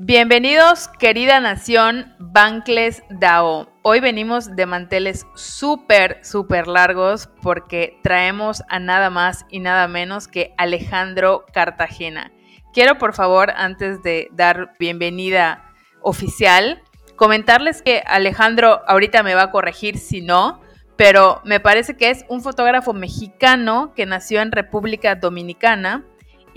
Bienvenidos, querida nación Bankless DAO. Hoy venimos de manteles súper, súper largos porque traemos a nada más y nada menos que Alejandro Cartagena. Quiero, por favor, antes de dar bienvenida oficial, comentarles que Alejandro ahorita me va a corregir si no, pero me parece que es un fotógrafo mexicano que nació en República Dominicana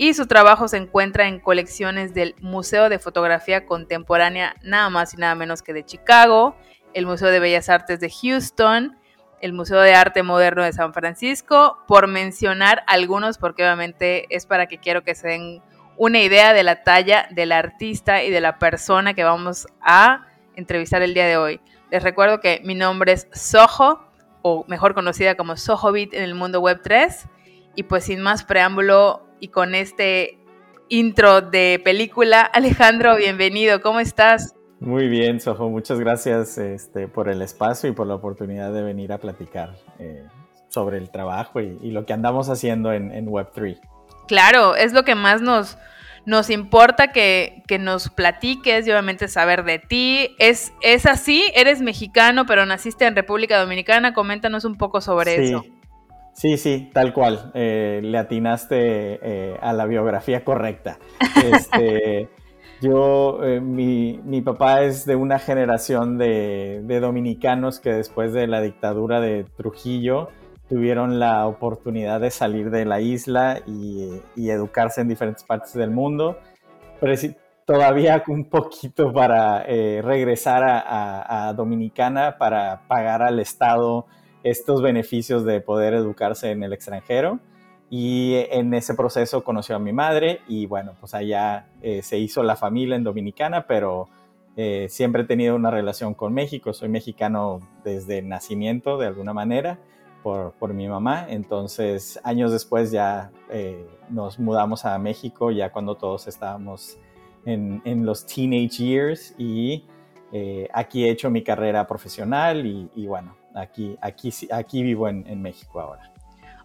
y su trabajo se encuentra en colecciones del Museo de Fotografía Contemporánea, nada más y nada menos que de Chicago, el Museo de Bellas Artes de Houston, el Museo de Arte Moderno de San Francisco, por mencionar algunos, porque obviamente es para que quiero que se den una idea de la talla del artista y de la persona que vamos a entrevistar el día de hoy. Les recuerdo que mi nombre es Soho, o mejor conocida como Sohobit en el mundo web 3, y pues sin más preámbulo, y con este intro de película. Alejandro, bienvenido, ¿cómo estás? Muy bien, Sojo, muchas gracias este, por el espacio y por la oportunidad de venir a platicar eh, sobre el trabajo y, lo que andamos haciendo en, Web3. Claro, es lo que más nos, nos importa que, nos platiques y obviamente saber de ti. ¿Es, ¿Es así? ¿Eres mexicano pero naciste en República Dominicana? Coméntanos un poco sobre eso. Sí, sí, tal cual. Eh, le atinaste eh, a la biografía correcta. Este, yo, eh, mi, mi, papá es de una generación de, de, dominicanos que después de la dictadura de Trujillo tuvieron la oportunidad de salir de la isla y, y educarse en diferentes partes del mundo. Pero todavía un poquito para regresar a, a, a Dominicana para pagar al Estado estos beneficios de poder educarse en el extranjero. Y en ese proceso conoció a mi madre y bueno, pues allá eh, se hizo la familia en Dominicana, pero eh, siempre he tenido una relación con México. Soy mexicano desde nacimiento, de alguna manera, por, por mi mamá. Entonces, años después ya eh, nos mudamos a México, ya cuando todos estábamos en, en los teenage years. Y aquí he hecho mi carrera profesional y, y bueno, aquí, aquí, aquí vivo en, México ahora.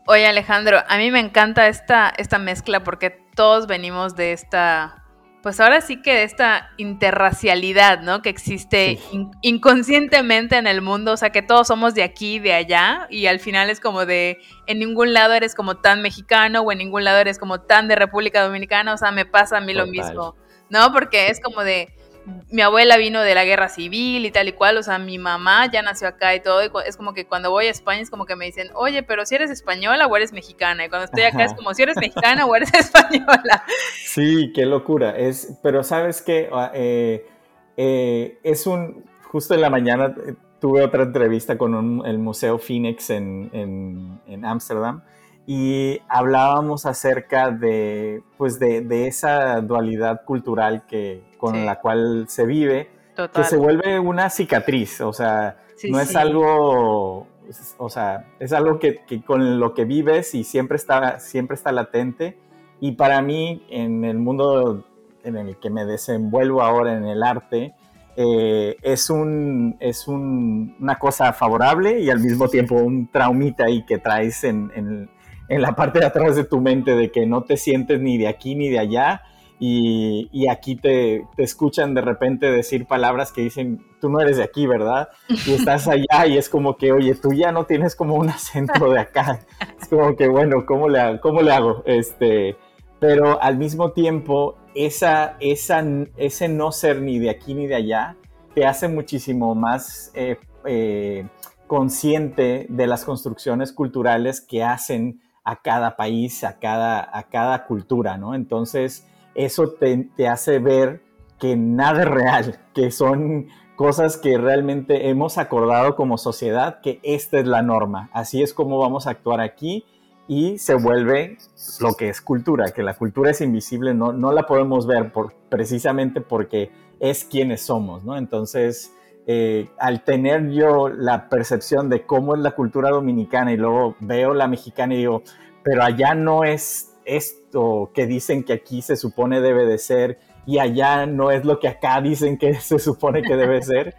Oye Alejandro, a mí me encanta esta, esta mezcla porque todos venimos de esta, pues ahora sí que de esta interracialidad, ¿no? Que existe inconscientemente en el mundo, o sea que todos somos de aquí, de allá, y al final es como de, en ningún lado eres como tan mexicano o en ningún lado eres como tan de República Dominicana, o sea, me pasa a mí lo mismo, ¿no? Porque es como de, mi abuela vino de la guerra civil y tal y cual, o sea, mi mamá ya nació acá y todo, y es como que cuando voy a España es como que me dicen, oye, pero si eres española o eres mexicana, y cuando estoy acá es como si eres mexicana o eres española. Sí, qué locura, es, pero sabes que ah, eh, eh, es un, justo en la mañana eh, tuve otra entrevista con el Museo Phoenix en Ámsterdam. En, y hablábamos acerca de, pues de, de esa dualidad cultural que, con la cual se vive, que se vuelve una cicatriz, o sea, no es algo, o sea, es algo que, que, con lo que vives y siempre está, siempre está latente. Y para mí, en el mundo en el que me desenvuelvo ahora en el arte, eh, es, un, es un, una cosa favorable y al mismo tiempo un traumita ahí que traes en, en, en la parte de atrás de tu mente de que no te sientes ni de aquí ni de allá y, y aquí te, te, escuchan de repente decir palabras que dicen, tú no eres de aquí, ¿verdad? Y estás allá y es como que, oye, tú ya no tienes como un acento de acá. Es como que, bueno, ¿cómo le, cómo le hago? Este, pero al mismo tiempo, esa, esa, ese no ser ni de aquí ni de allá te hace muchísimo más eh, eh, consciente de las construcciones culturales que hacen a cada país, a cada, a cada cultura, ¿no? Entonces, eso te, hace ver que nada es real, que son cosas que realmente hemos acordado como sociedad que esta es la norma, así es como vamos a actuar aquí y se vuelve lo que es cultura, que la cultura es invisible, no, no la podemos ver por, precisamente porque es quienes somos, ¿no? Entonces, eh, al tener yo la percepción de cómo es la cultura dominicana y luego veo la mexicana y digo, pero allá no es esto que dicen que aquí se supone debe de ser y allá no es lo que acá dicen que se supone que debe ser.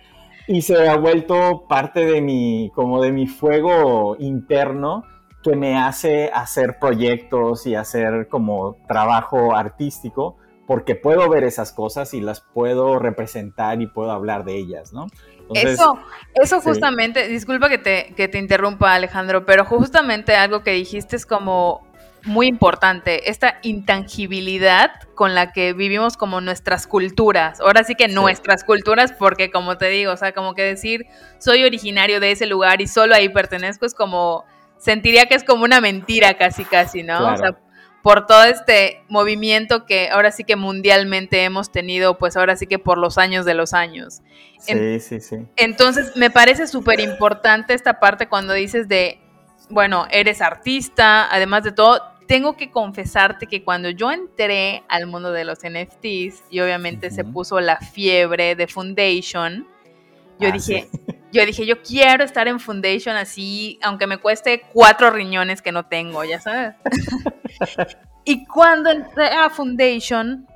Y se ha vuelto parte de mi, como de mi fuego interno que me hace hacer proyectos y hacer como trabajo artístico, porque puedo ver esas cosas y las puedo representar y puedo hablar de ellas, ¿no? eso, eso justamente, disculpa que te, que te interrumpa Alejandro, pero justamente algo que dijiste es como muy importante, esta intangibilidad con la que vivimos como nuestras culturas. Ahora sí que nuestras culturas, porque como te digo, o sea, como que decir soy originario de ese lugar y solo ahí pertenezco es como sentiría que es como una mentira casi, casi, ¿no? O sea, por todo este movimiento que ahora sí que mundialmente hemos tenido, pues ahora sí que por los años de los años. Sí, sí, sí. Entonces, me parece súper importante esta parte cuando dices de, bueno, eres artista, además de todo, tengo que confesarte que cuando yo entré al mundo de los NFTs y obviamente se puso la fiebre de Foundation, yo ah, dije, yo dije, yo quiero estar en Foundation así, aunque me cueste cuatro riñones que no tengo, ya sabes. y cuando entré a Foundation,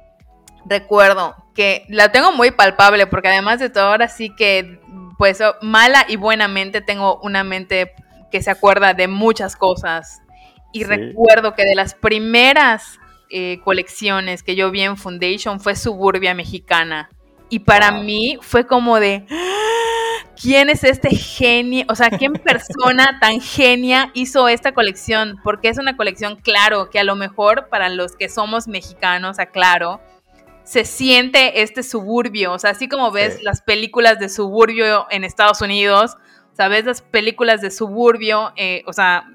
recuerdo que la tengo muy palpable, porque además de todo, ahora sí que, pues, mala y buenamente tengo una mente que se acuerda de muchas cosas. Y recuerdo que de las primeras eh, colecciones que yo vi en Foundation fue Suburbia Mexicana. Y para mí fue como de, ¿quién es este genio? O sea, ¿quién persona tan genia hizo esta colección? Porque es una colección, claro, que a lo mejor para los que somos mexicanos, aclaro, se siente este suburbio. O sea, así como ves las películas de suburbio en Estados Unidos, o sea, ves las películas de suburbio, eh, o sea,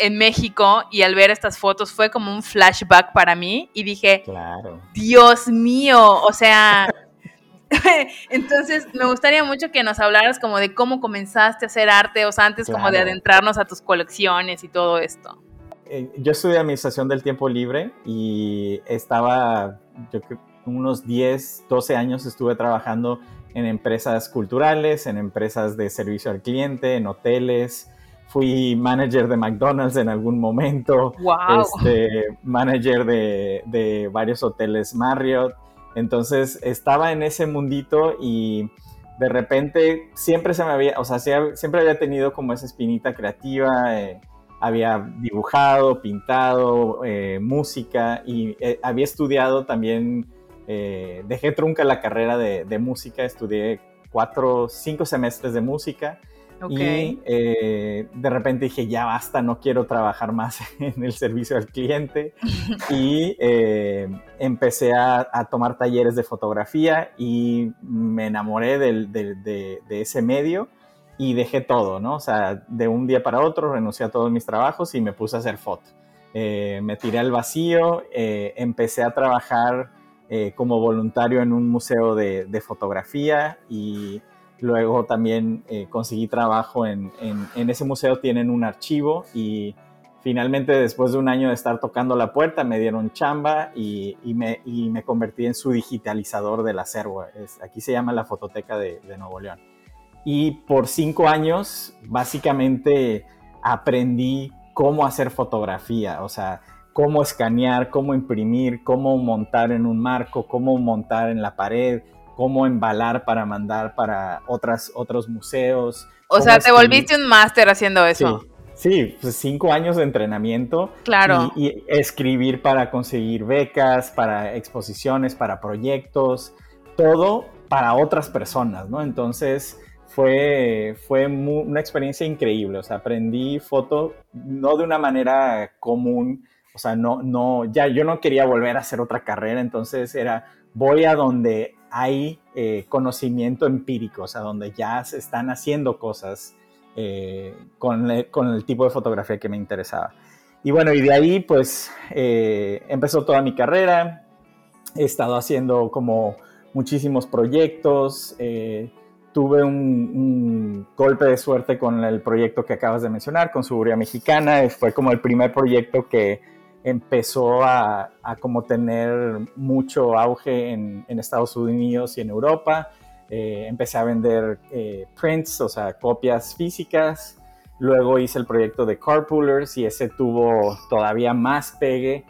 en México y al ver estas fotos fue como un flashback para mí y dije, claro. Dios mío, o sea, Entonces, me gustaría mucho que nos hablaras como de cómo comenzaste a hacer arte, o sea, antes como de adentrarnos a tus colecciones y todo esto. Eh, yo estudié administración del tiempo libre y estaba, yo creo, unos 10, 12 años estuve trabajando en empresas culturales, en empresas de servicio al cliente, en hoteles. Fui manager de McDonald's en algún momento, wow. este, manager de, de varios hoteles Marriott. Entonces estaba en ese mundito y de repente siempre se me había, o sea, siempre había tenido como esa espinita creativa, eh, había dibujado, pintado, eh, música y eh, había estudiado también, dejé trunca la carrera de, música, estudié cuatro, cinco semestres de música y eh, de repente dije, ya basta, no quiero trabajar más en el servicio al cliente. y eh, empecé a, tomar talleres de fotografía y me enamoré de, ese medio y dejé todo, ¿no? O sea, de un día para otro renuncié a todos mis trabajos y me puse a hacer foto. Eh, me tiré al vacío, empecé a trabajar como voluntario en un museo de fotografía y Luego también eh, conseguí trabajo en, ese museo, tienen un archivo y finalmente después de un año de estar tocando la puerta me dieron chamba y, y, me, y me, convertí en su digitalizador del acervo. Es, aquí se llama la Fototeca de, de Nuevo León. Y por cinco años básicamente aprendí cómo hacer fotografía, o sea, cómo escanear, cómo imprimir, cómo montar en un marco, cómo montar en la pared, cómo embalar para mandar para otras, otros museos. O sea, te volviste un máster haciendo eso. Sí, pues cinco años de entrenamiento. Claro. Y, escribir para conseguir becas, para exposiciones, para proyectos, todo para otras personas, ¿no? Entonces fue, fue una experiencia increíble. O sea, aprendí foto no de una manera común. O sea, no, no, ya yo no quería volver a hacer otra carrera, entonces era, voy a donde hay eh, conocimiento empírico, o sea, donde ya se están haciendo cosas eh, con, el tipo de fotografía que me interesaba. Y bueno, y de ahí pues eh, empezó toda mi carrera, he estado haciendo como muchísimos proyectos, tuve un, golpe de suerte con el proyecto que acabas de mencionar, con Seguridad Mexicana. Fue como el primer proyecto que empezó a, como tener mucho auge en, Estados Unidos y en Europa. Eh, empecé a vender eh, prints, o sea, copias físicas. Luego hice el proyecto de Carpoolers y ese tuvo todavía más pegue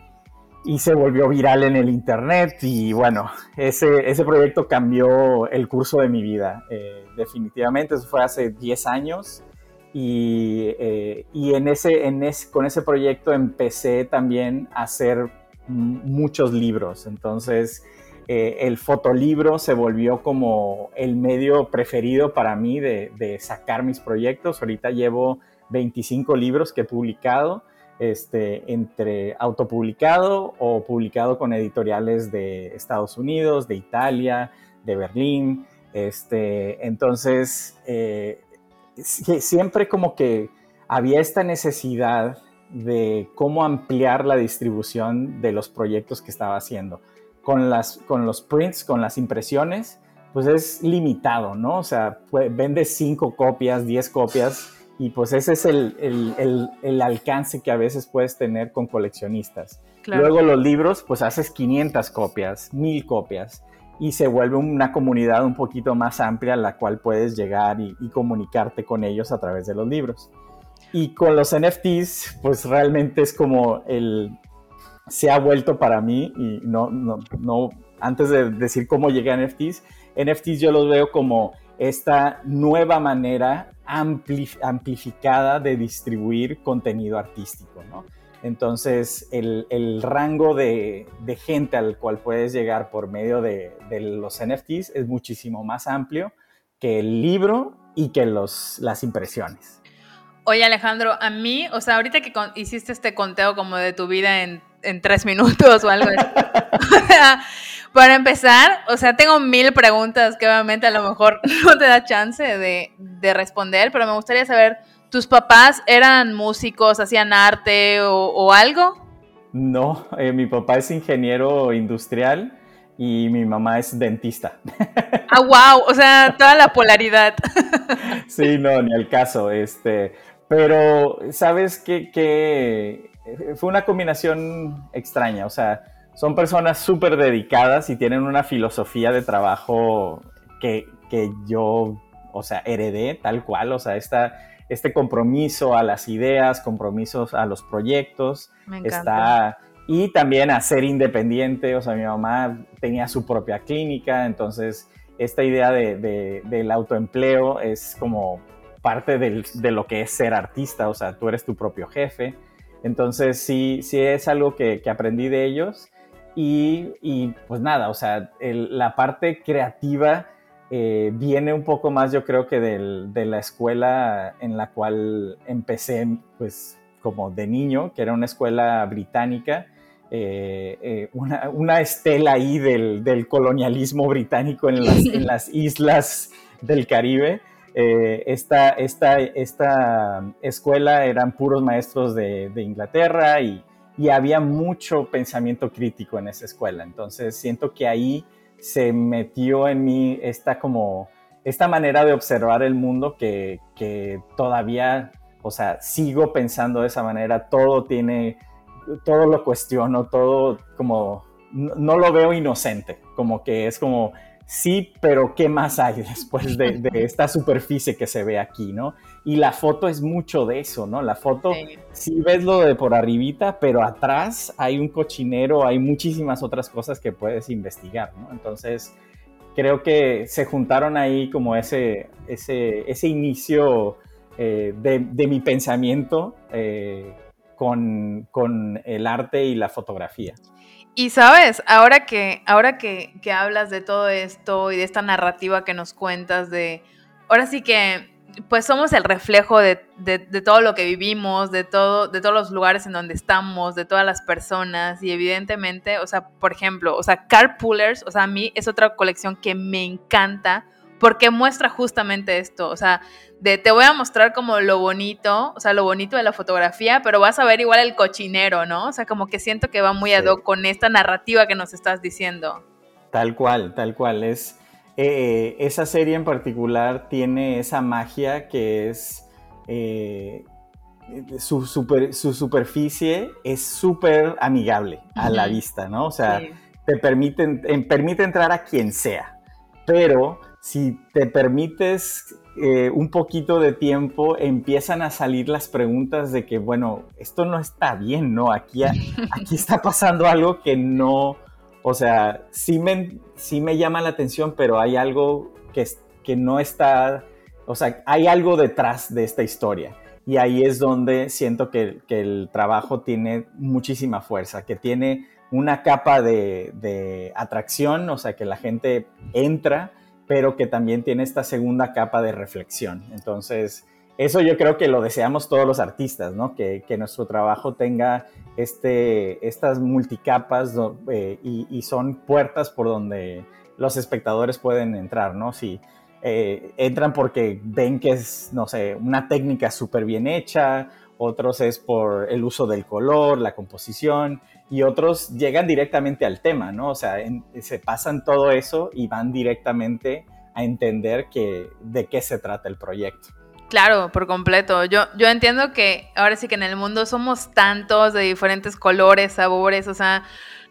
y se volvió viral en el internet y bueno, ese, ese proyecto cambió el curso de mi vida, eh, definitivamente, eso fue hace 10 años y, eh, y en ese, en ese, con ese proyecto empecé también a hacer muchos libros, entonces eh, el fotolibro se volvió como el medio preferido para mí de, sacar mis proyectos, ahorita llevo 25 libros que he publicado este, entre autopublicado o publicado con editoriales de Estados Unidos, de Italia, de Berlín. Este, entonces, eh, siempre como que había esta necesidad de cómo ampliar la distribución de los proyectos que estaba haciendo. Con, las, con los prints, con las impresiones, pues es limitado, ¿no? O sea, vende cinco copias, diez copias y pues ese es el, alcance que a veces puedes tener con coleccionistas. Luego los libros, pues haces 500 copias, 1000 copias y se vuelve una comunidad un poquito más amplia a la cual puedes llegar y, comunicarte con ellos a través de los libros. Y con los NFTs, pues realmente es como el... Se ha vuelto para mí, y no, no, no antes de decir cómo llegué a NFTs, NFTs yo los veo como esta nueva manera amplificada de distribuir contenido artístico, ¿no? Entonces, el, rango de, gente al cual puedes llegar por medio de, los NFTs es muchísimo más amplio que el libro y que los, las impresiones. Oye, Alejandro, a mí, o sea, ahorita que hiciste este conteo como de tu vida en, en tres minutos o algo así. Para empezar, o sea, tengo mil preguntas que obviamente a lo mejor no te da chance de, responder, pero me gustaría saber, ¿tus papás eran músicos, hacían arte o, algo? No, eh, mi papá es ingeniero industrial y mi mamá es dentista. Ah, wow, o sea, toda la polaridad. Sí, no, ni al caso, este, pero sabes que, que fue una combinación extraña, o sea, son personas súper dedicadas y tienen una filosofía de trabajo que, yo, o sea, heredé tal cual, o sea, esta, este compromiso a las ideas, compromisos a los proyectos, está y también a ser independiente, o sea, mi mamá tenía su propia clínica, entonces esta idea de, del autoempleo es como parte de lo que es ser artista, o sea, tú eres tu propio jefe, entonces sí, sí es algo que, que aprendí de ellos. Y, pues nada, o sea, la parte creativa eh, viene un poco más, yo creo que de la escuela en la cual empecé, pues como de niño, que era una escuela británica, eh, eh, una, estela ahí del, colonialismo británico en las, islas del Caribe. esta, esta, esta, escuela eran puros maestros de, Inglaterra y, y había mucho pensamiento crítico en esa escuela. Entonces siento que ahí se metió en mí esta como esta manera de observar el mundo que, que todavía, o sea, sigo pensando de esa manera, todo tiene, todo lo cuestiono, todo como, no, lo veo inocente, como que es como, sí, pero ¿qué más hay después de, de, esta superficie que se ve aquí, no? Y la foto es mucho de eso, ¿no? La foto, sí. ves lo de por arribita, pero atrás hay un cochinero, hay muchísimas otras cosas que puedes investigar, ¿no? Entonces, creo que se juntaron ahí como ese, ese, ese inicio eh, de, mi pensamiento eh, con, con, el arte y la fotografía. Y sabes, ahora que, ahora que, que hablas de todo esto y de esta narrativa que nos cuentas de, ahora sí que pues somos el reflejo de, todo lo que vivimos, de, todo, de todos los lugares en donde estamos, de todas las personas y evidentemente, o sea, por ejemplo, o sea, Carpoolers, o sea, a mí es otra colección que me encanta porque muestra justamente esto, o sea, de te voy a mostrar como lo bonito, o sea, lo bonito de la fotografía, pero vas a ver igual el cochinero, ¿no? O sea, como que siento que va muy ad hoc con esta narrativa que nos estás diciendo. Tal cual, tal cual, es eh, esa serie en particular tiene esa magia que es eh, su, su superficie es súper amigable a la vista, ¿no? O sea, te permiten, permite entrar a quien sea, pero si te permites eh, un poquito de tiempo, empiezan a salir las preguntas de que, bueno, esto no está bien, ¿no? Aquí, aquí está pasando algo que no, o sea, sí me, sí me llama la atención, pero hay algo que, que no está, o sea, hay algo detrás de esta historia. Y ahí es donde siento que, el trabajo tiene muchísima fuerza, que tiene una capa de, de atracción, o sea, que la gente entra pero que también tiene esta segunda capa de reflexión. Entonces, eso yo creo que lo deseamos todos los artistas, ¿no? Que, nuestro trabajo tenga este, estas multicapas eh, y, son puertas por donde los espectadores pueden entrar, ¿no? Si eh, entran porque ven que es, no sé, una técnica súper bien hecha, otros es por el uso del color, la composición, y otros llegan directamente al tema, ¿no? O sea, se pasan todo eso y van directamente a entender que, de qué se trata el proyecto. Claro, por completo. Yo, yo entiendo que ahora sí que en el mundo somos tantos de diferentes colores, sabores, o sea,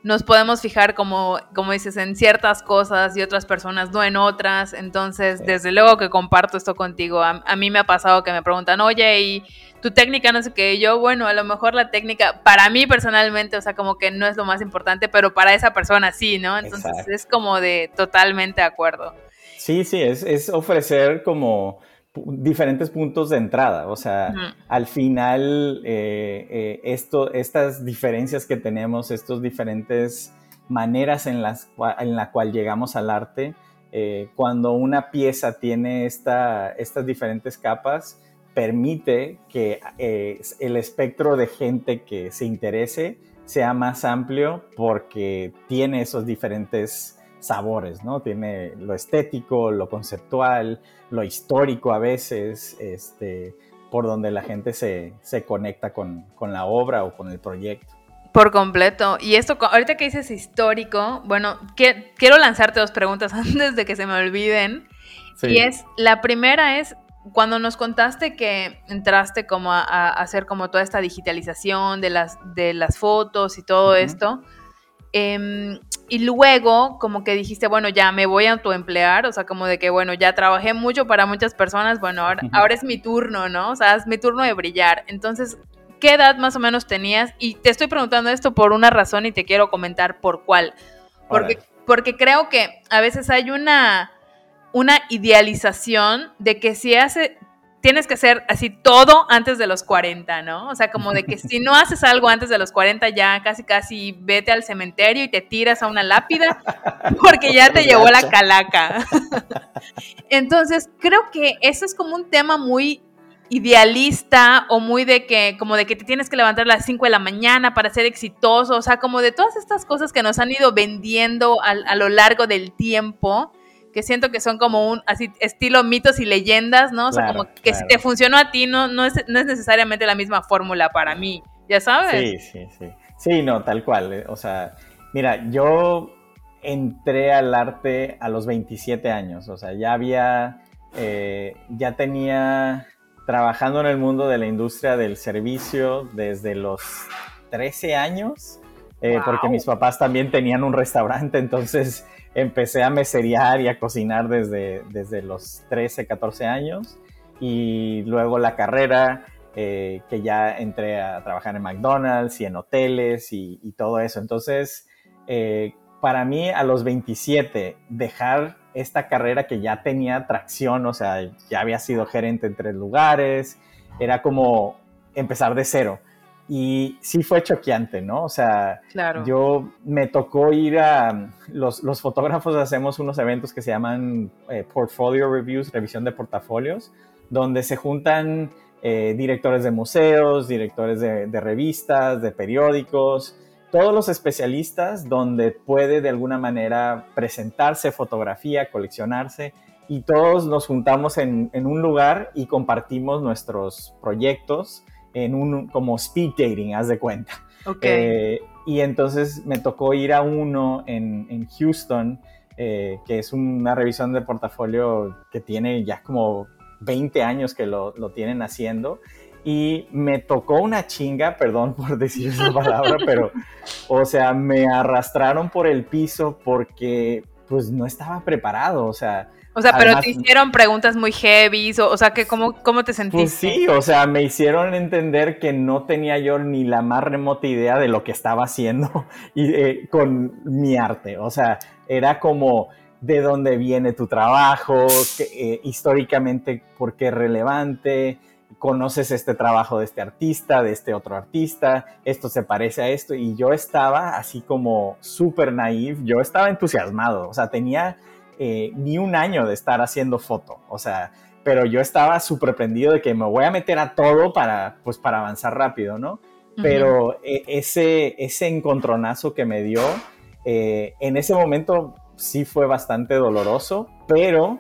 nos podemos fijar como, como dices, en ciertas cosas y otras personas no en otras. Entonces, desde luego que comparto esto contigo. A, a, mí me ha pasado que me preguntan, oye, ¿y tu técnica no sé qué, yo, bueno, a lo mejor la técnica, para mí personalmente, o sea, como que no es lo más importante, pero para esa persona sí, ¿no? Entonces es como de totalmente de acuerdo. Sí, sí, es, ofrecer como diferentes puntos de entrada, o sea, al final eh, eh, esto, estas diferencias que tenemos, estas diferentes maneras en las en la cual llegamos al arte, eh, cuando una pieza tiene esta, estas diferentes capas, permite que el espectro de gente que se interese sea más amplio porque tiene esos diferentes sabores, ¿no? Tiene lo estético, lo conceptual, lo histórico a veces, este, por donde la gente se, conecta con, la obra o con el proyecto. Por completo. Y esto, ahorita que dices histórico, bueno, quiero lanzarte dos preguntas antes de que se me olviden. Y es, la primera es, cuando nos contaste que entraste como a, hacer como toda esta digitalización de las, de las fotos y todo esto, em, y luego como que dijiste, bueno, ya me voy a autoemplear, o sea, como de que, bueno, ya trabajé mucho para muchas personas, bueno, ahora, ahora es mi turno, ¿no? O sea, es mi turno de brillar. Entonces, ¿qué edad más o menos tenías? Y te estoy preguntando esto por una razón y te quiero comentar por cuál. Porque, porque creo que a veces hay una una idealización de que si hace, tienes que hacer así todo antes de los 40, ¿no? O sea, como de que si no haces algo antes de los 40, ya casi casi vete al cementerio y te tiras a una lápida porque ya te llevó la calaca. Entonces, creo que eso es como un tema muy idealista o muy de que como de que te tienes que levantar a las 5 de la mañana para ser exitoso, o sea, como de todas estas cosas que nos han ido vendiendo a, a lo largo del tiempo que siento que son como un así estilo mitos y leyendas, ¿no? O sea, como que si te funcionó a ti, no, no, es, no es necesariamente la misma fórmula para mí, ¿ya sabes? Sí, sí, sí. Sí, no, tal cual. Eh, o sea, mira, yo entré al arte a los 27 años, o sea, ya había, eh, ya tenía trabajando en el mundo de la industria del servicio desde los 13 años, eh, porque mis papás también tenían un restaurante, entonces empecé a meserear y a cocinar desde, desde los 13, 14 años y luego la carrera, eh, que ya entré a trabajar en McDonald's y en hoteles y, todo eso. Entonces, eh, para mí a los 27, dejar esta carrera que ya tenía tracción, o sea, ya había sido gerente en tres lugares, era como empezar de cero. Y sí fue choqueante, ¿no? O sea, yo me tocó ir a, los, los, fotógrafos hacemos unos eventos que se llaman eh, Portfolio Reviews, revisión de portafolios, donde se juntan eh, directores de museos, directores de, de, revistas, de periódicos, todos los especialistas donde puede de alguna manera presentarse fotografía, coleccionarse y todos nos juntamos en, en un lugar y compartimos nuestros proyectos en un como speed dating, haz de cuenta. Okay. Eh, y entonces me tocó ir a uno en, en Houston eh, que es una revisión de portafolio que tiene ya como 20 años que lo, lo tienen haciendo y me tocó una chinga, perdón por decir esa palabra, pero, o sea, me arrastraron por el piso porque, pues, no estaba preparado, o sea. O sea, pero te hicieron preguntas muy heavy, o, sea, que ¿cómo, ¿cómo te sentiste? Pues sí, o sea, me hicieron entender que no tenía yo ni la más remota idea de lo que estaba haciendo y, eh, con mi arte, o sea, era como de dónde viene tu trabajo, eh, históricamente por qué es relevante, conoces este trabajo de este artista, de este otro artista, esto se parece a esto, y yo estaba así como súper naive, yo estaba entusiasmado, o sea, tenía eh, ni un año de estar haciendo foto, o sea, pero yo estaba súper prendido de que me voy a meter a todo para, pues, para avanzar rápido, ¿no? Pero eh, ese, ese encontronazo que me dio, eh, en ese momento sí fue bastante doloroso, pero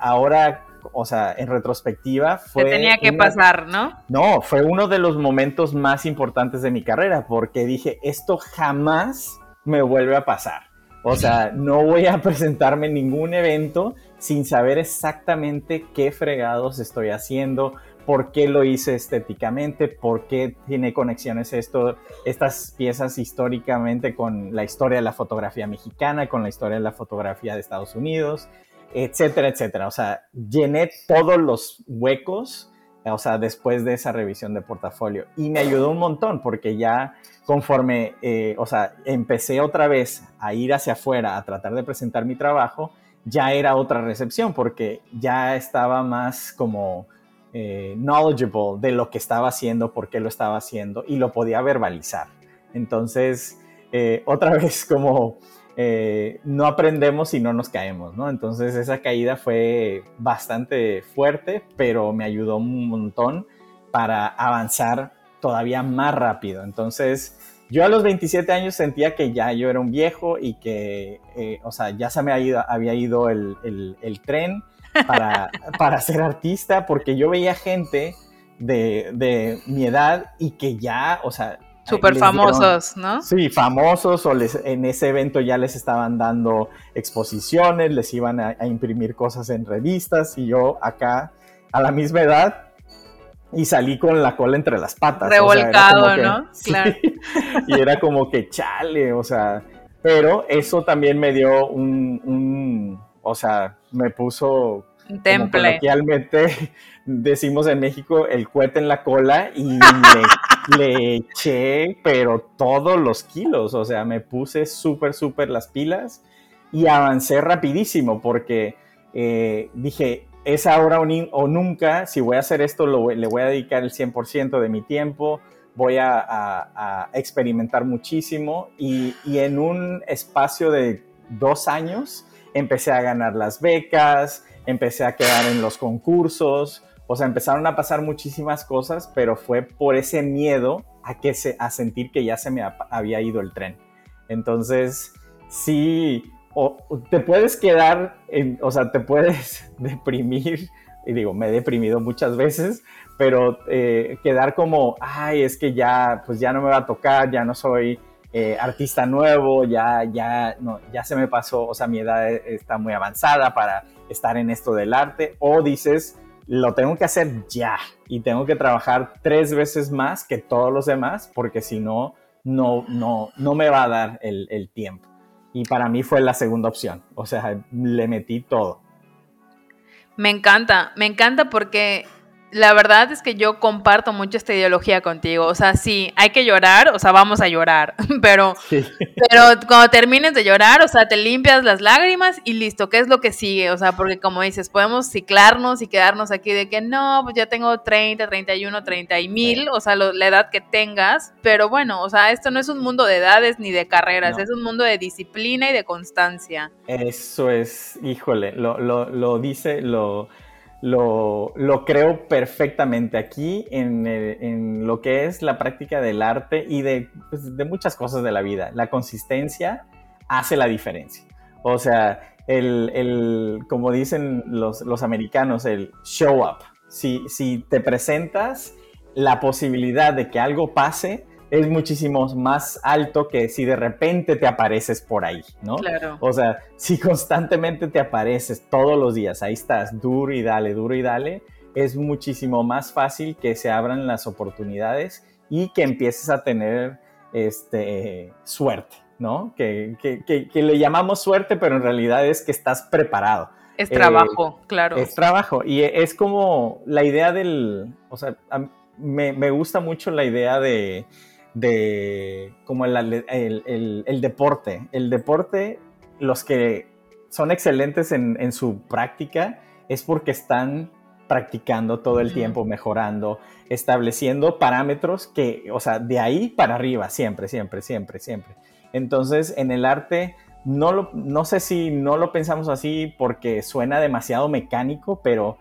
ahora o sea, en retrospectiva fue... tenía que pasar, ¿no? No, fue uno de los momentos más importantes de mi carrera porque dije, esto jamás me vuelve a pasar. O sea, no voy a presentarme en ningún evento sin saber exactamente qué fregados estoy haciendo, por qué lo hice estéticamente, por qué tiene conexiones estas piezas históricamente con la historia de la fotografía mexicana, con la historia de la fotografía de Estados Unidos etcétera, etcétera. O sea, llené todos los huecos, o sea, después de esa revisión de portafolio. Y me ayudó un montón porque ya conforme, eh, o sea, empecé otra vez a ir hacia afuera a tratar de presentar mi trabajo, ya era otra recepción porque ya estaba más como eh, knowledgeable de lo que estaba haciendo, por qué lo estaba haciendo y lo podía verbalizar. Entonces, eh, otra vez como eh, no aprendemos y no nos caemos, ¿no? Entonces esa caída fue bastante fuerte, pero me ayudó un montón para avanzar todavía más rápido. Entonces yo a los 27 años sentía que ya yo era un viejo y que, eh, o sea, ya se me había ido, había ido el, tren para, para ser artista, porque yo veía gente de, de mi edad y que ya, o sea, Súper famosos, ¿no? Sí, famosos, o les, en ese evento ya les estaban dando exposiciones, les iban a, imprimir cosas en revistas, y yo acá, a la misma edad, y salí con la cola entre las patas. Revolcado, ¿no? claro. Y era como que chale, o sea, pero eso también me dio un, un o sea, me puso un temple. Coloquialmente decimos en México el cuete en la cola y le, eché, pero todos los kilos. O sea, me puse súper, súper las pilas y avancé rapidísimo porque eh, dije, es ahora o, nunca, si voy a hacer esto, le voy a dedicar el 100% de mi tiempo, voy a, experimentar muchísimo y, y, en un espacio de dos años empecé a ganar las becas, empecé a quedar en los concursos, o sea, empezaron a pasar muchísimas cosas, pero fue por ese miedo a, que se, a sentir que ya se me había ido el tren. Entonces, sí, o, te puedes quedar, o sea, te puedes deprimir, y digo, me he deprimido muchas veces, pero eh, quedar como, ay, es que ya, pues ya no me va a tocar, ya no soy eh, artista nuevo, ya, ya, no, ya se me pasó, o sea, mi edad está muy avanzada para estar en esto del arte, o dices, lo tengo que hacer ya y tengo que trabajar tres veces más que todos los demás porque si no, no, no, no me va a dar el, el tiempo. Y para mí fue la segunda opción, o sea, le metí todo. Me encanta, me encanta porque la verdad es que yo comparto mucho esta ideología contigo. O sea, sí, hay que llorar, o sea, vamos a llorar. Pero, pero cuando termines de llorar, o sea, te limpias las lágrimas y listo, ¿qué es lo que sigue? O sea, porque como dices, podemos ciclarnos y quedarnos aquí de que no, pues ya tengo 30, 31, 30 y mil, o sea, la edad que tengas. Pero bueno, o sea, esto no es un mundo de edades ni de carreras, es un mundo de disciplina y de constancia. Eso es, híjole, lo, lo, lo dice, lo lo, creo perfectamente aquí en, lo que es la práctica del arte y pues, de, muchas cosas de la vida. La consistencia hace la diferencia. O sea, el, como dicen los, americanos, el show up. Si, si te presentas, la posibilidad de que algo pase es muchísimo más alto que si de repente te apareces por ahí, ¿no? Claro. O sea, si constantemente te apareces todos los días, ahí estás, duro y dale, duro y dale, es muchísimo más fácil que se abran las oportunidades y que empieces a tener este, suerte, ¿no? Que, le llamamos suerte, pero en realidad es que estás preparado. Es trabajo, eh, claro. Es trabajo y es como la idea del, o sea, me, gusta mucho la idea de, de como el, el, deporte. El deporte, los que son excelentes en, en su práctica es porque están practicando todo el tiempo, mejorando, estableciendo parámetros que, o sea, de ahí para arriba, siempre, siempre, siempre, siempre. Entonces, en el arte, no, lo, no sé si no lo pensamos así porque suena demasiado mecánico, pero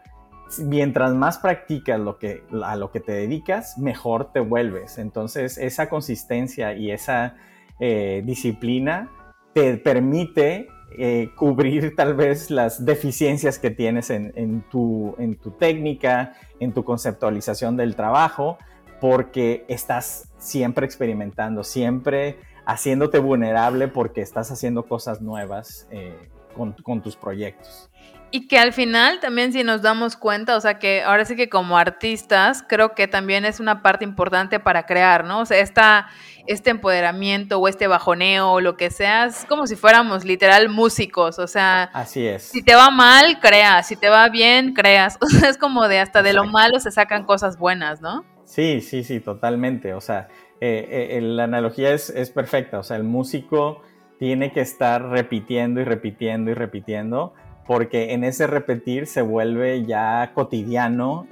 mientras más practicas lo que, a lo que te dedicas, mejor te vuelves. Entonces, esa consistencia y esa eh, disciplina te permite eh, cubrir tal vez las deficiencias que tienes en, tu, tu técnica, en tu conceptualización del trabajo, porque estás siempre experimentando, siempre haciéndote vulnerable porque estás haciendo cosas nuevas eh, con, con tus proyectos. Y que al final también si nos damos cuenta, o sea que ahora sí que como artistas creo que también es una parte importante para crear, ¿no? O sea, esta, este empoderamiento o este bajoneo o lo que sea, es como si fuéramos literal músicos, o sea... Así es. Si te va mal, creas, si te va bien, creas. O sea, es como de hasta de lo malo se sacan cosas buenas, ¿no? Sí, sí, sí, totalmente. O sea, eh, eh, la analogía es, es perfecta, o sea, el músico tiene que estar repitiendo y repitiendo y repitiendo porque en ese repetir se vuelve ya cotidiano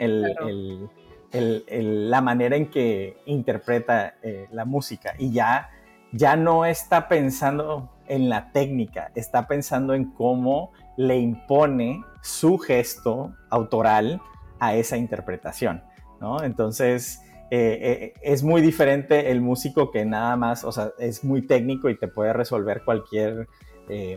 la manera en que interpreta eh, la música y ya, ya no está pensando en la técnica, está pensando en cómo le impone su gesto autoral a esa interpretación, ¿no? Entonces, eh, eh, es muy diferente el músico que nada más, o sea, es muy técnico y te puede resolver cualquier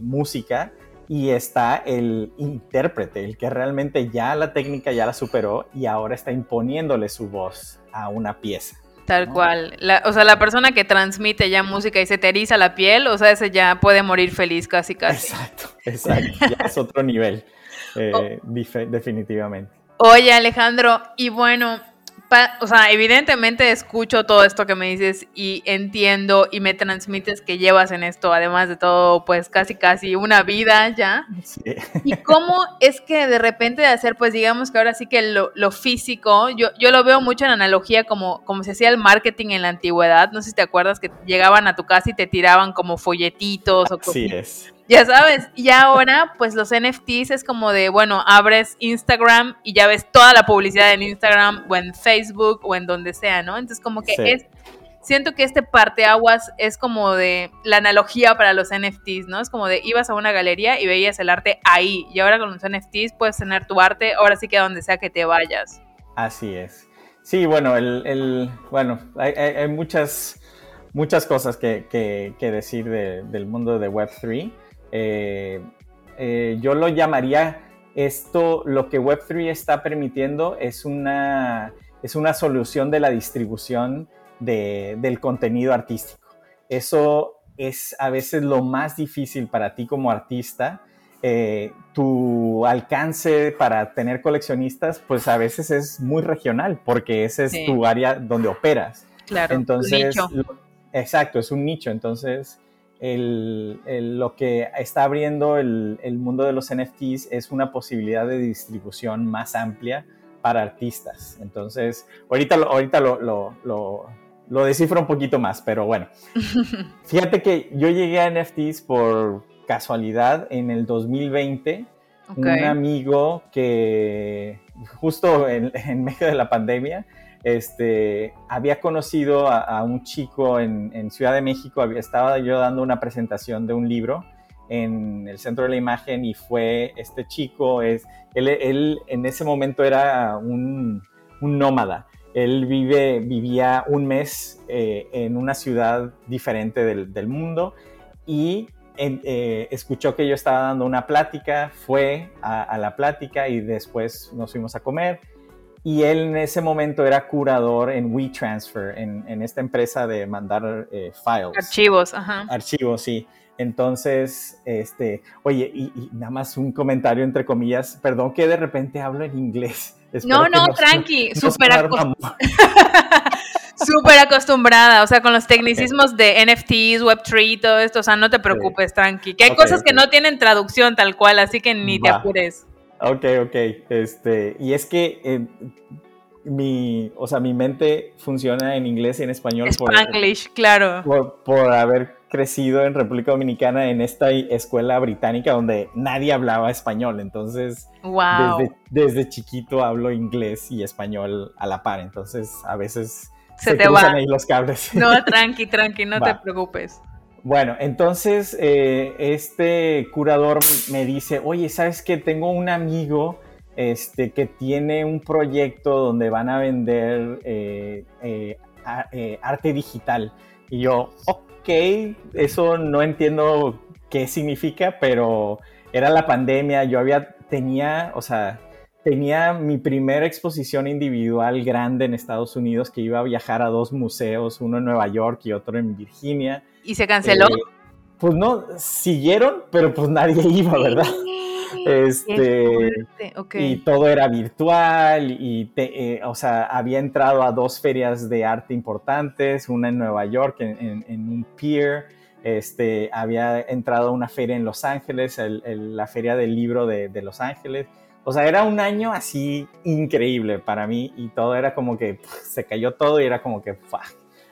música, y está el intérprete, el que realmente ya la técnica ya la superó y ahora está imponiéndole su voz a una pieza. Tal cual. o sea, la persona que transmite ya música y se te eriza la piel, o sea, ese ya puede morir feliz casi casi. Exacto, exacto. ya es otro nivel, eh, definitivamente. Oye, Alejandro, y bueno, o sea, evidentemente escucho todo esto que me dices y entiendo y me transmites que llevas en esto, además de todo, pues casi casi una vida ya. Sí. Y cómo es que de repente de hacer, pues digamos que ahora sí que lo, físico, yo, yo lo veo mucho en analogía como, como se hacía el marketing en la antigüedad, no sé si te acuerdas que llegaban a tu casa y te tiraban como folletitos o Así es. Ya sabes, y ahora pues los NFTs es como de, bueno, abres Instagram y ya ves toda la publicidad en Instagram o en Facebook o en donde sea, ¿no? Entonces como que es, siento que este parteaguas es como de la analogía para los NFTs, ¿no? Es como de ibas a una galería y veías el arte ahí y ahora con los NFTs puedes tener tu arte ahora sí que a donde sea que te vayas. Así es. Sí, bueno, el, bueno, hay, muchas, muchas cosas que, que, decir del mundo de Web3. Eh, eh, yo lo llamaría esto, lo que Web3 está permitiendo es una, es una solución de la distribución del contenido artístico. Eso es a veces lo más difícil para ti como artista. Eh, tu alcance para tener coleccionistas, pues a veces es muy regional, porque ese es tu área donde operas. Claro, entonces, exacto, es un nicho. Entonces, lo que está abriendo el, mundo de los NFTs es una posibilidad de distribución más amplia para artistas. Entonces, ahorita, lo, ahorita lo, lo, descifro un poquito más, pero bueno. Fíjate que yo llegué a NFTs por casualidad en el 2020. Un amigo que justo en, en medio de la pandemia este, había conocido a, un chico en, Ciudad de México, había, estaba yo dando una presentación de un libro en el centro de la imagen y fue este chico, es, él, en ese momento era un, nómada. Él vive, vivía un mes eh, en una ciudad diferente del, mundo y eh, escuchó que yo estaba dando una plática, fue a, a la plática y después nos fuimos a comer y él en ese momento era curador en WeTransfer, en, en esta empresa de mandar eh, files. Archivos, ajá. Archivos, sí. Entonces, este, oye, y, nada más un comentario entre comillas, perdón que de repente hablo en inglés. no, no, tranqui, súper Súper acostumbrada, o sea, con los tecnicismos de NFTs, Web3 y todo esto, o sea, no te preocupes, tranqui. Que hay cosas que no tienen traducción tal cual, así que ni te apures. Ok, ok. Este, y es que eh, mi, o sea, mi mente funciona en inglés y en español por, claro. Por, haber crecido en República Dominicana en esta escuela británica donde nadie hablaba español. Entonces, desde, desde, chiquito hablo inglés y español a la par. Entonces, a veces se, te cruzan ahí los cables. No, tranqui, tranqui, no te preocupes. Bueno, entonces eh, este curador me dice, oye, ¿sabes qué? Tengo un amigo este, que tiene un proyecto donde van a vender eh, eh, arte digital. Y yo, ok, eso no entiendo qué significa, pero era la pandemia, yo había, tenía, o sea, tenía mi primera exposición individual grande en Estados Unidos que iba a viajar a dos museos, uno en Nueva York y otro en Virginia. ¿Y se canceló? Eh, pues no, siguieron, pero pues nadie iba, ¿verdad? Este, Y todo era virtual y, eh, o sea, había entrado a dos ferias de arte importantes, una en Nueva York, en, un pier, este, había entrado a una feria en Los Ángeles, la feria del libro de, de Los Ángeles, o sea, era un año así increíble para mí y todo era como que se cayó todo y era como que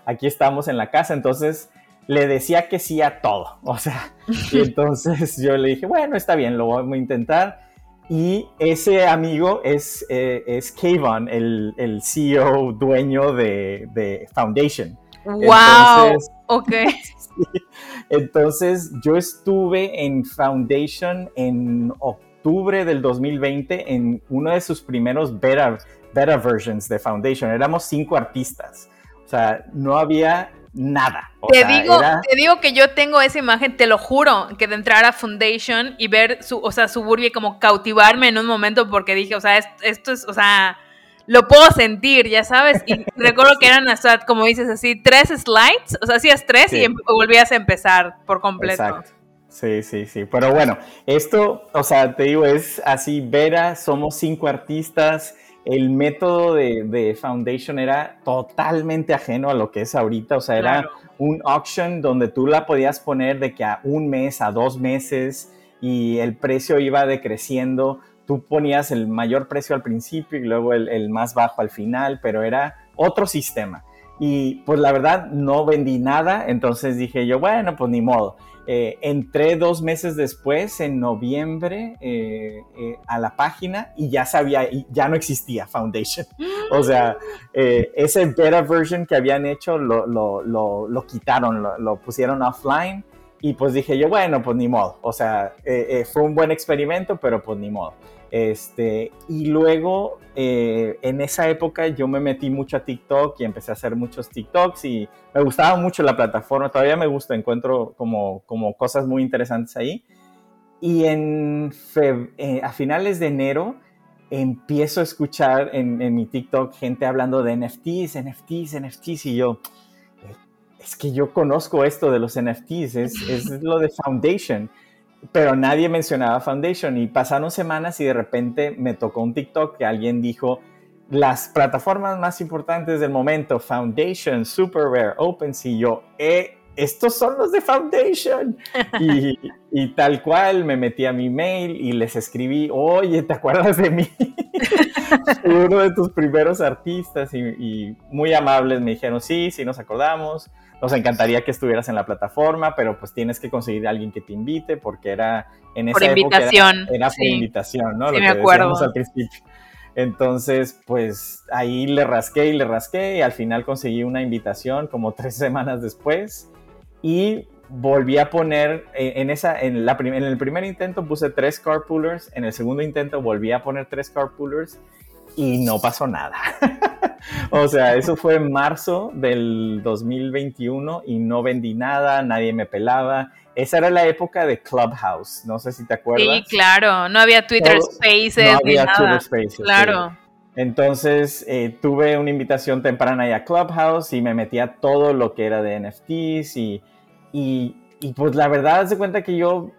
aquí estamos en la casa. Entonces le decía que sí a todo. O sea, y entonces yo le dije, bueno, está bien, lo voy a intentar. Y ese amigo es, eh, es Kayvon, el, el, CEO dueño de, de Foundation. ¡Wow! ok. Entonces yo estuve en Foundation en octubre octubre del 2020 en uno de sus primeros beta, beta versions de Foundation. Éramos cinco artistas. O sea, no había nada. te, digo, te digo que yo tengo esa imagen, te lo juro, que de entrar a Foundation y ver su, o sea, Suburbia como cautivarme en un momento porque dije, o sea, esto, es, o sea, lo puedo sentir, ya sabes. Y recuerdo que eran, hasta, como dices así, tres slides, o sea, hacías tres y em, volvías a empezar por completo. Exacto. Sí, sí, sí. Pero bueno, esto, o sea, te digo, es así, Vera, somos cinco artistas. El método de, Foundation era totalmente ajeno a lo que es ahorita. O sea, era un auction donde tú la podías poner de que a un mes, a dos meses, y el precio iba decreciendo. Tú ponías el mayor precio al principio y luego el, el más bajo al final, pero era otro sistema. Y pues la verdad no vendí nada, entonces dije yo, bueno, pues ni modo. Eh, entré dos meses después, en noviembre, eh, eh, a la página y ya sabía, ya no existía Foundation. O sea, ese beta version que habían hecho lo, lo, lo, quitaron, lo, pusieron offline y pues dije yo, bueno, pues ni modo. O sea, fue un buen experimento, pero pues ni modo. Este, y luego, eh, en esa época yo me metí mucho a TikTok y empecé a hacer muchos TikToks y me gustaba mucho la plataforma, todavía me gusta, encuentro como, como cosas muy interesantes ahí. Y en eh, a finales de enero empiezo a escuchar en, en, mi TikTok gente hablando de NFTs, NFTs, NFTs y yo, eh, es que yo conozco esto de los NFTs, es, es lo de Foundation pero nadie mencionaba Foundation y pasaron semanas y de repente me tocó un TikTok que alguien dijo las plataformas más importantes del momento, Foundation, Super Rare, OpenSea, yo, eh, estos son los de Foundation. Y, y, tal cual me metí a mi mail y les escribí, oye, ¿te acuerdas de mí? Uno de tus primeros artistas y, y, muy amables me dijeron, sí, sí nos acordamos nos encantaría que estuvieras en la plataforma, pero pues tienes que conseguir a alguien que te invite porque era en esa por invitación. Era, por invitación, ¿no? Sí, me acuerdo. al principio. Entonces, pues ahí le rasqué y le rasqué y al final conseguí una invitación como tres semanas después y volví a poner en, esa, en, la en el primer intento puse tres carpoolers, en el segundo intento volví a poner tres carpoolers y no pasó nada. o sea, eso fue en marzo del 2021 y no vendí nada, nadie me pelaba. Esa era la época de Clubhouse, no sé si te acuerdas. Sí, claro, no había Twitter Spaces. No había Twitter Spaces. Claro. Entonces eh, tuve una invitación temprana ahí a Clubhouse y me metí a todo lo que era de NFTs y, y, pues la verdad se cuenta que yo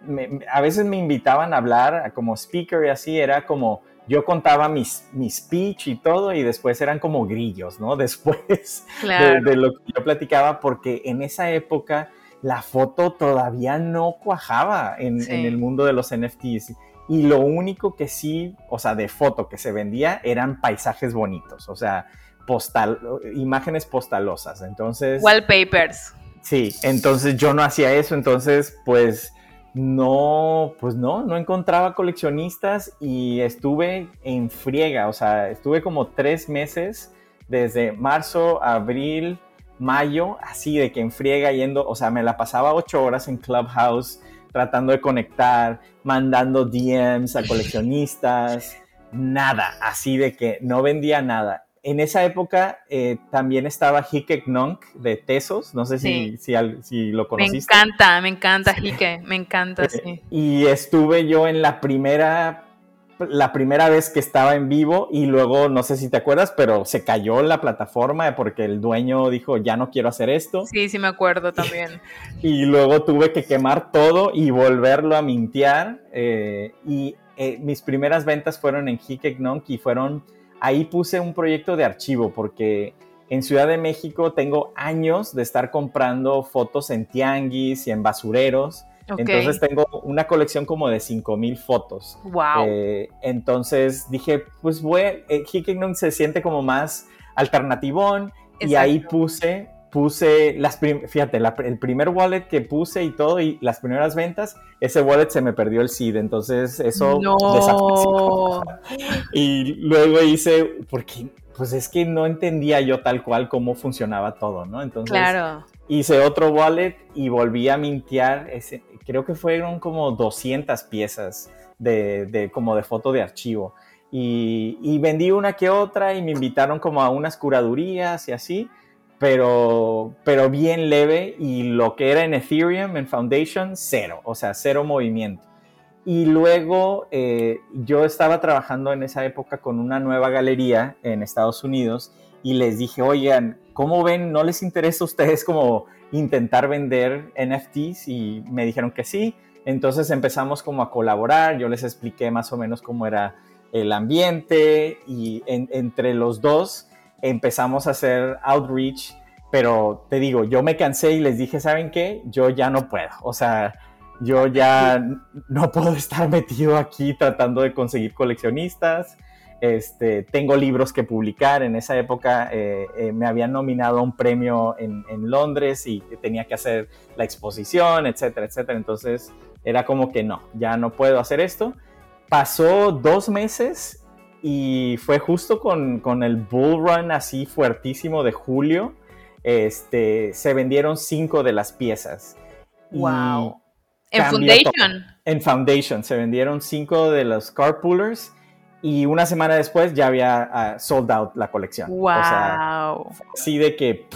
a veces me invitaban a hablar como speaker y así era como yo contaba mis, mi speech y todo y después eran como grillos, ¿no? Después de, lo que yo platicaba porque en esa época la foto todavía no cuajaba en, en el mundo de los NFTs y lo único que sí, o sea, de foto que se vendía eran paisajes bonitos, o sea, postal, imágenes postalosas. Entonces. Wallpapers. Sí, entonces yo no hacía eso, entonces pues no, pues no, no encontraba coleccionistas y estuve en friega, o sea, estuve como tres meses desde marzo, abril, mayo, así de que en friega yendo, o sea, me la pasaba ocho horas en Clubhouse tratando de conectar, mandando DMs a coleccionistas, nada, así de que no vendía nada. En esa época eh, también estaba Hike Nonk de Tesos, no sé si, si, lo conociste. Me encanta, me encanta Hike, me encanta, sí. Y estuve yo en la primera la primera vez que estaba en vivo y luego, no sé si te acuerdas, pero se cayó la plataforma porque el dueño dijo, ya no quiero hacer esto. Sí, sí me acuerdo también. y luego tuve que quemar todo y volverlo a mintear. Eh, y eh, mis primeras ventas fueron en Hikeknonk y fueron, ahí puse un proyecto de archivo porque en Ciudad de México tengo años de estar comprando fotos en tianguis y en basureros entonces tengo una colección como de 5000 fotos. Wow. Eh, entonces dije, pues voy, eh, se siente como más alternativón y ahí puse puse las fíjate, el primer wallet que puse y todo y las primeras ventas, ese wallet se me perdió el seed, entonces eso no. Y luego hice porque pues es que no entendía yo tal cual cómo funcionaba todo, ¿no? Entonces claro. hice otro wallet y volví a mintear ese creo que fueron como 200 piezas de, como de foto de archivo. Y, vendí una que otra y me invitaron como a unas curadurías y así, pero, pero bien leve y lo que era en Ethereum, en Foundation, cero, o sea, cero movimiento. Y luego eh, yo estaba trabajando en esa época con una nueva galería en Estados Unidos y les dije, oigan, ¿cómo ven? ¿No les interesa a ustedes como intentar vender NFTs y me dijeron que sí. Entonces empezamos como a colaborar, yo les expliqué más o menos cómo era el ambiente y entre los dos empezamos a hacer outreach, pero te digo, yo me cansé y les dije, ¿saben qué? Yo ya no puedo, o sea, yo ya no puedo estar metido aquí tratando de conseguir coleccionistas, este, tengo libros que publicar. En esa época eh, eh, me habían nominado a un premio en, Londres y tenía que hacer la exposición, etcétera, etcétera. Entonces era como que no, ya no puedo hacer esto. Pasó dos meses y fue justo con, el bull run así fuertísimo de julio. Este, se vendieron cinco de las piezas. Wow. En Foundation. En Foundation se vendieron cinco de los carpoolers y una semana después ya había ah, sold out la colección. Wow. O sea, así de que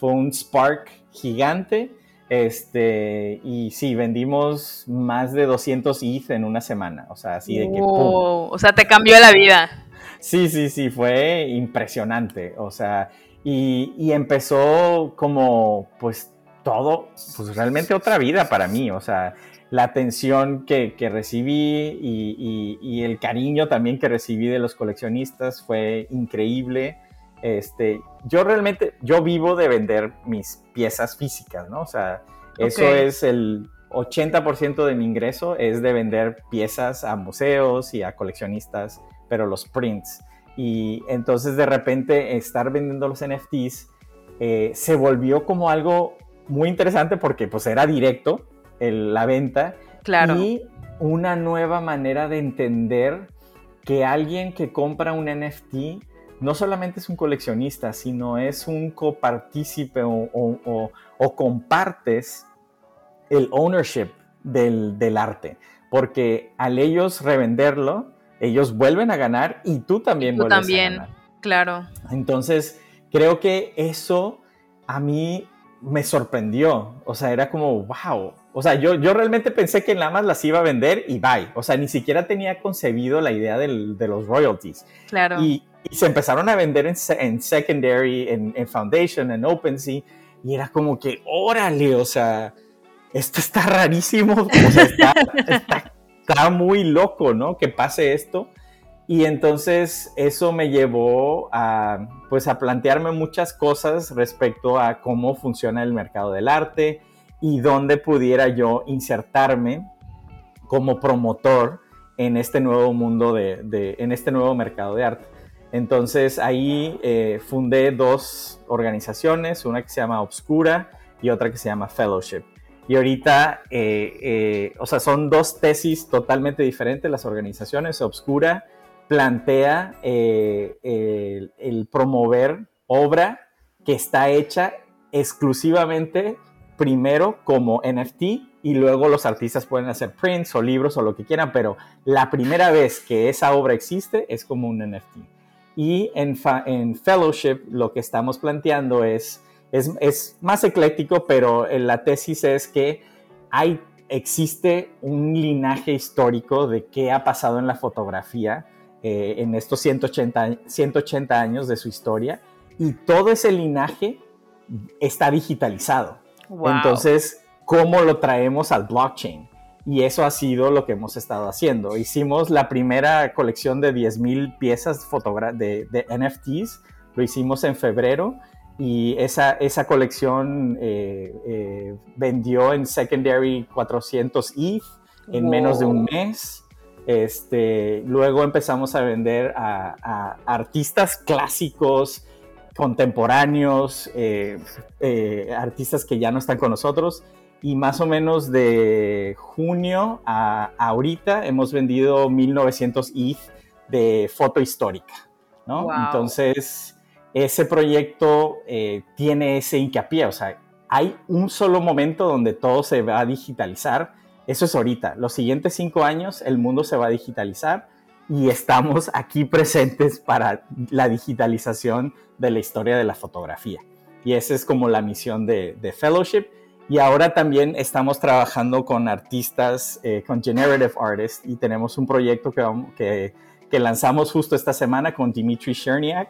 fue un spark gigante. Este, y sí, vendimos más de 200 ETH en una semana. O sea, así de que. O sea, te cambió la vida. Sí, sí, sí, fue impresionante. O sea, y, y empezó como, pues, todo, pues realmente otra vida para mí. O sea, la atención que, recibí y, el cariño también que recibí de los coleccionistas fue increíble. Este, yo realmente, yo vivo de vender mis piezas físicas, ¿no? O sea, eso es el 80% de mi ingreso, es de vender piezas a museos y a coleccionistas, pero los prints. Y entonces de repente estar vendiendo los NFTs eh, se volvió como algo muy interesante porque pues era directo, la venta. Claro. Y una nueva manera de entender que alguien que compra un NFT no solamente es un coleccionista, sino es un copartícipe o, compartes el ownership del, arte. Porque al ellos revenderlo, ellos vuelven a ganar y tú también vuelves también, a ganar. Claro. Entonces, creo que eso a mí me sorprendió. O sea, era como, wow, o sea, yo, yo realmente pensé que nada más las iba a vender y bye. O sea, ni siquiera tenía concebido la idea de los royalties. Claro. Y, y se empezaron a vender en, en secondary, en, en, foundation, en OpenSea, y era como que, órale, o sea, esto está rarísimo, o sea, está, está, está muy loco, ¿no? Que pase esto. Y entonces eso me llevó a, pues, a plantearme muchas cosas respecto a cómo funciona el mercado del arte y dónde pudiera yo insertarme como promotor en este nuevo mundo de, en este nuevo mercado de arte. Entonces ahí eh, fundé dos organizaciones, una que se llama Obscura y otra que se llama Fellowship. Y ahorita, eh, eh, o sea, son dos tesis totalmente diferentes las organizaciones. Obscura plantea el, el, promover obra que está hecha exclusivamente primero como NFT y luego los artistas pueden hacer prints o libros o lo que quieran, pero la primera vez que esa obra existe es como un NFT. Y en, Fellowship lo que estamos planteando es, es, más ecléctico, pero la tesis es que hay, existe un linaje histórico de qué ha pasado en la fotografía eh, en estos 180, 180 años de su historia y todo ese linaje está digitalizado. Entonces, ¿cómo lo traemos al blockchain? Y eso ha sido lo que hemos estado haciendo. Hicimos la primera colección de 10.000 piezas de, de, NFTs, lo hicimos en febrero y esa, esa colección eh, eh, vendió en secondary 400 ETH en menos de un mes. Este, luego empezamos a vender a artistas clásicos, contemporáneos, eh, eh, artistas que ya no están con nosotros. Y más o menos de junio a, ahorita hemos vendido 1900 ETH de foto histórica, ¿no? Entonces, ese proyecto eh, tiene ese hincapié, o sea, hay un solo momento donde todo se va a digitalizar. Eso es ahorita. Los siguientes cinco años el mundo se va a digitalizar y estamos aquí presentes para la digitalización de la historia de la fotografía. Y esa es como la misión de, Fellowship. Y ahora también estamos trabajando con artistas, eh, con generative artists, y tenemos un proyecto que, que, que, lanzamos justo esta semana con Dimitri Cherniak,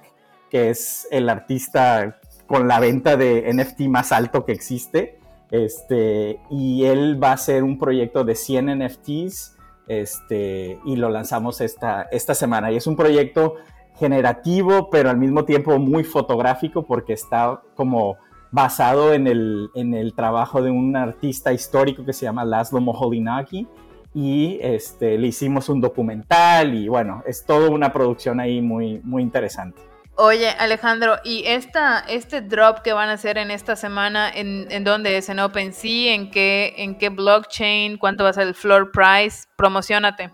que es el artista con la venta de NFT más alto que existe. Este, y él va a hacer un proyecto de 100 NFTs este, y lo lanzamos esta, esta semana. Y es un proyecto generativo, pero al mismo tiempo muy fotográfico porque está como basado en el, en el trabajo de un artista histórico que se llama Laszlo Moholy-Nagy y este, le hicimos un documental y bueno, es toda una producción ahí muy, muy interesante. Oye, Alejandro, ¿y esta, este drop que van a hacer en esta semana, en, en dónde es? ¿En OpenSea? ¿En qué, ¿En qué blockchain? ¿Cuánto va a ser el floor price? Promocionate.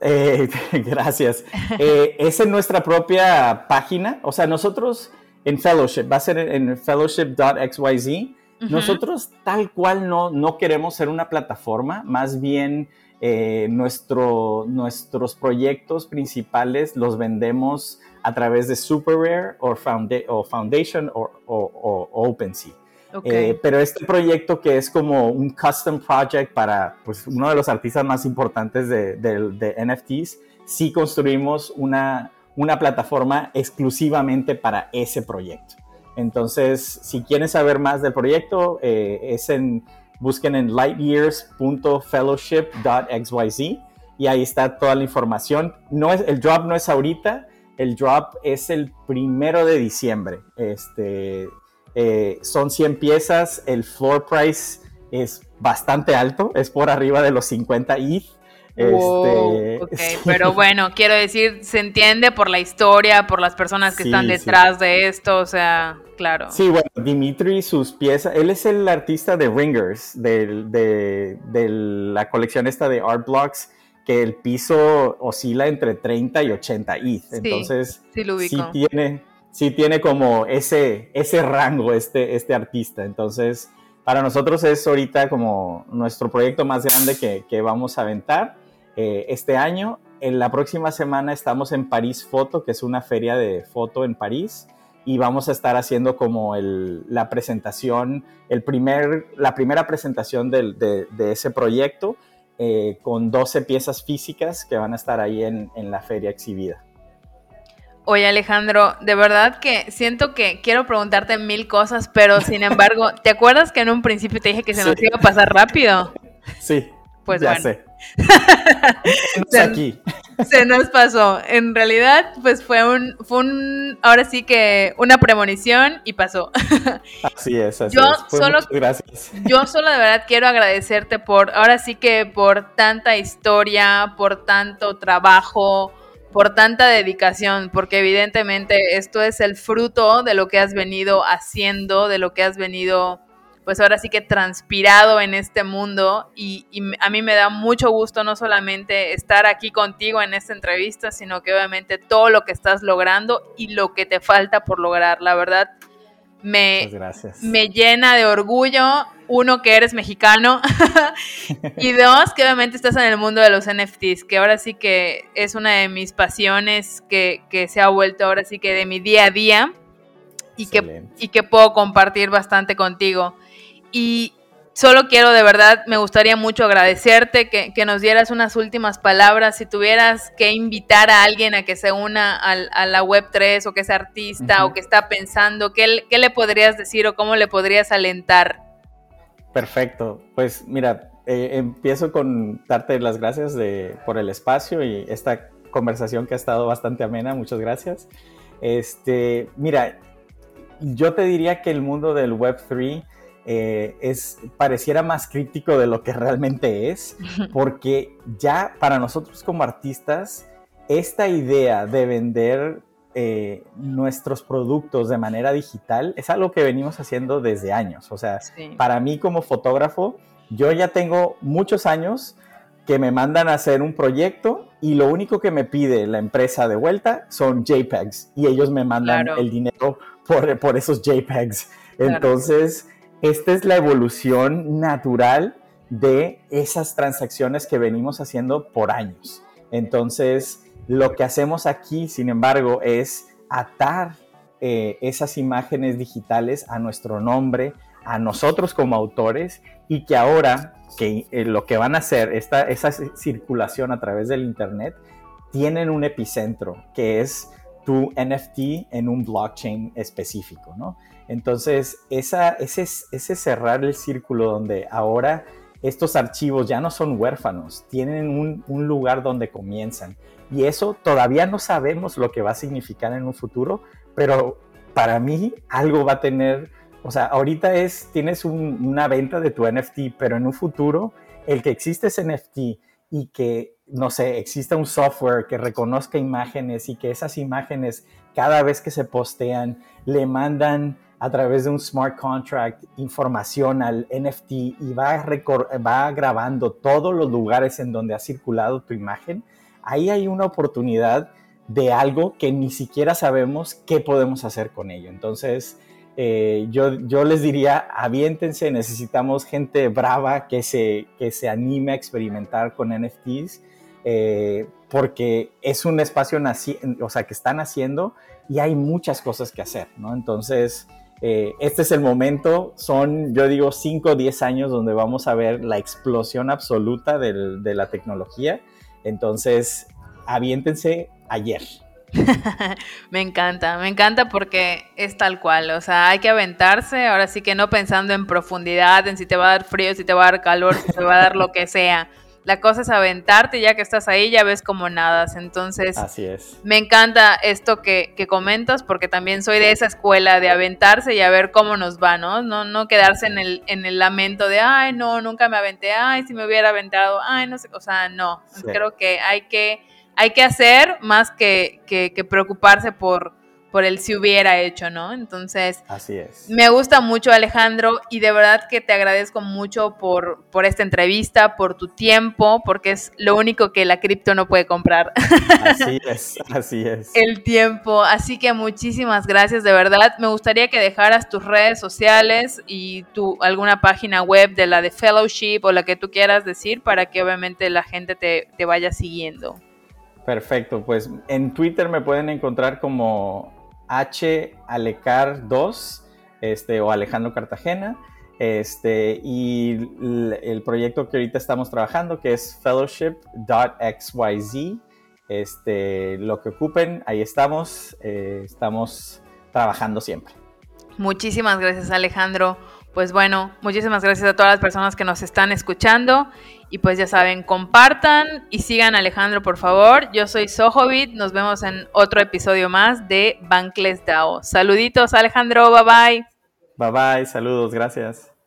Eh, gracias. Eh, es en nuestra propia página. O sea, nosotros en Fellowship, va a ser en fellowship.xyz. Nosotros tal cual no, no queremos ser una plataforma, más bien eh, nuestro, nuestros proyectos principales los vendemos a través de Super Rare o, Foundation o, OpenSea. Eh, pero este proyecto que es como un custom project para pues, uno de los artistas más importantes de, NFTs, sí construimos una, una plataforma exclusivamente para ese proyecto. Entonces, si quieren saber más del proyecto, eh, es en busquen en lightyears.fellowship.xyz y ahí está toda la información. No es, el drop no es ahorita, el drop es el primero de diciembre. Este, eh, son 100 piezas, el floor price es bastante alto, es por arriba de los 50 ETH. Este, Pero bueno, quiero decir, se entiende por la historia, por las personas que están detrás de esto, o sea, claro. Sí, bueno, Dimitri, sus piezas, él es el artista de Ringers, de, de, la colección esta de Art Blocks, que el piso oscila entre 30 y 80 ETH. Entonces, sí, sí, tiene, sí tiene como ese, ese rango este, este artista. Entonces, para nosotros es ahorita como nuestro proyecto más grande que, que vamos a aventar eh, este año. En la próxima semana estamos en París Foto, que es una feria de foto en París, y vamos a estar haciendo como el, la presentación, el primer, la primera presentación de, de, ese proyecto eh, con 12 piezas físicas que van a estar ahí en, en la feria exhibida. Oye Alejandro, de verdad que siento que quiero preguntarte mil cosas, pero sin embargo, ¿te acuerdas que en un principio te dije que se nos iba a pasar rápido? Sí. Pues ya sé. se, aquí. se nos pasó. En realidad, pues fue un, fue un, ahora sí que una premonición y pasó. Así es, así es. solo, gracias. Yo solo de verdad quiero agradecerte por, ahora sí que por tanta historia, por tanto trabajo, por tanta dedicación, porque evidentemente esto es el fruto de lo que has venido haciendo, de lo que has venido, pues ahora sí que transpirado en este mundo y, a mí me da mucho gusto no solamente estar aquí contigo en esta entrevista, sino que obviamente todo lo que estás logrando y lo que te falta por lograr. La verdad, me, me llena de orgullo, uno, que eres mexicano, y dos, que obviamente estás en el mundo de los NFTs, que ahora sí que es una de mis pasiones que, se ha vuelto ahora sí que de mi día a día y, que, y que puedo compartir bastante contigo. Y Solo quiero de verdad, me gustaría mucho agradecerte que, nos dieras unas últimas palabras. Si tuvieras que invitar a alguien a que se una a, la Web3 o que es artista o que está pensando, ¿qué, le podrías decir o cómo le podrías alentar? Perfecto. Pues mira, eh, empiezo con darte las gracias de, por el espacio y esta conversación que ha estado bastante amena. Muchas gracias. Este, mira, yo te diría que el mundo del Web3 eh, es, pareciera más crítico de lo que realmente es, porque ya para nosotros como artistas, esta idea de vender eh, nuestros productos de manera digital es algo que venimos haciendo desde años. O sea, para mí como fotógrafo, yo ya tengo muchos años que me mandan a hacer un proyecto y lo único que me pide la empresa de vuelta son JPEGs y ellos me mandan el dinero por, por esos JPEGs. Entonces, esta es la evolución natural de esas transacciones que venimos haciendo por años. Entonces, lo que hacemos aquí, sin embargo, es atar eh, esas imágenes digitales a nuestro nombre, a nosotros como autores, y que ahora que eh, lo que van a hacer, esta, esa circulación a través del Internet, tienen un epicentro, que es tu NFT en un blockchain específico, ¿no? Entonces, esa, ese, cerrar el círculo donde ahora estos archivos ya no son huérfanos, tienen un, lugar donde comienzan. Y eso todavía no sabemos lo que va a significar en un futuro, pero para mí algo va a tener, o sea, ahorita es, tienes una venta de tu NFT, pero en un futuro el que existe ese NFT y que, no sé, exista un software que reconozca imágenes y que esas imágenes cada vez que se postean le mandan a través de un smart contract información al NFT y va, va grabando todos los lugares en donde ha circulado tu imagen, ahí hay una oportunidad de algo que ni siquiera sabemos qué podemos hacer con ello. Entonces, eh, yo, yo les diría, aviéntense, necesitamos gente brava que se, que se anime a experimentar con NFTs, eh, porque es un espacio o sea, que están haciendo y hay muchas cosas que hacer, ¿no? Entonces, eh, este es el momento, son, yo digo, 5 o 10 años donde vamos a ver la explosión absoluta de la tecnología. Entonces, aviéntense ayer. me encanta, me encanta porque es tal cual, o sea, hay que aventarse, ahora sí que no pensando en profundidad, en si te va a dar frío, si te va a dar calor, si te va a dar lo que sea. La cosa es aventarte, ya que estás ahí, ya ves como nadas. Entonces, Así es. me encanta esto que, comentas, porque también soy de esa escuela de aventarse y a ver cómo nos va, ¿no? No, no quedarse en el, en el lamento de, ay, no, nunca me aventé, ay, si me hubiera aventado, ay, no sé, o sea, no. Creo que hay que, hay que hacer más que, que, que preocuparse por por el si hubiera hecho, ¿no? Entonces, así es. Me gusta mucho Alejandro y de verdad que te agradezco mucho por, por esta entrevista, por tu tiempo, porque es lo único que la cripto no puede comprar. Así es, así es. El tiempo, así que muchísimas gracias, de verdad. Me gustaría que dejaras tus redes sociales y tu alguna página web de la de fellowship o la que tú quieras decir para que obviamente la gente te, te vaya siguiendo. Perfecto, pues en Twitter me pueden encontrar como H. Alecar 2 este, o Alejandro Cartagena. Este, y el, proyecto que ahorita estamos trabajando, que es fellowship.xyz, Este, lo que ocupen, ahí estamos. Eh, estamos trabajando siempre. Muchísimas gracias Alejandro. Pues bueno, muchísimas gracias a todas las personas que nos están escuchando. Y pues ya saben, compartan y sigan Alejandro, por favor. Yo soy Sohovit. Nos vemos en otro episodio más de Bankless DAO. Saluditos, Alejandro. Bye bye. Bye bye. Saludos. Gracias.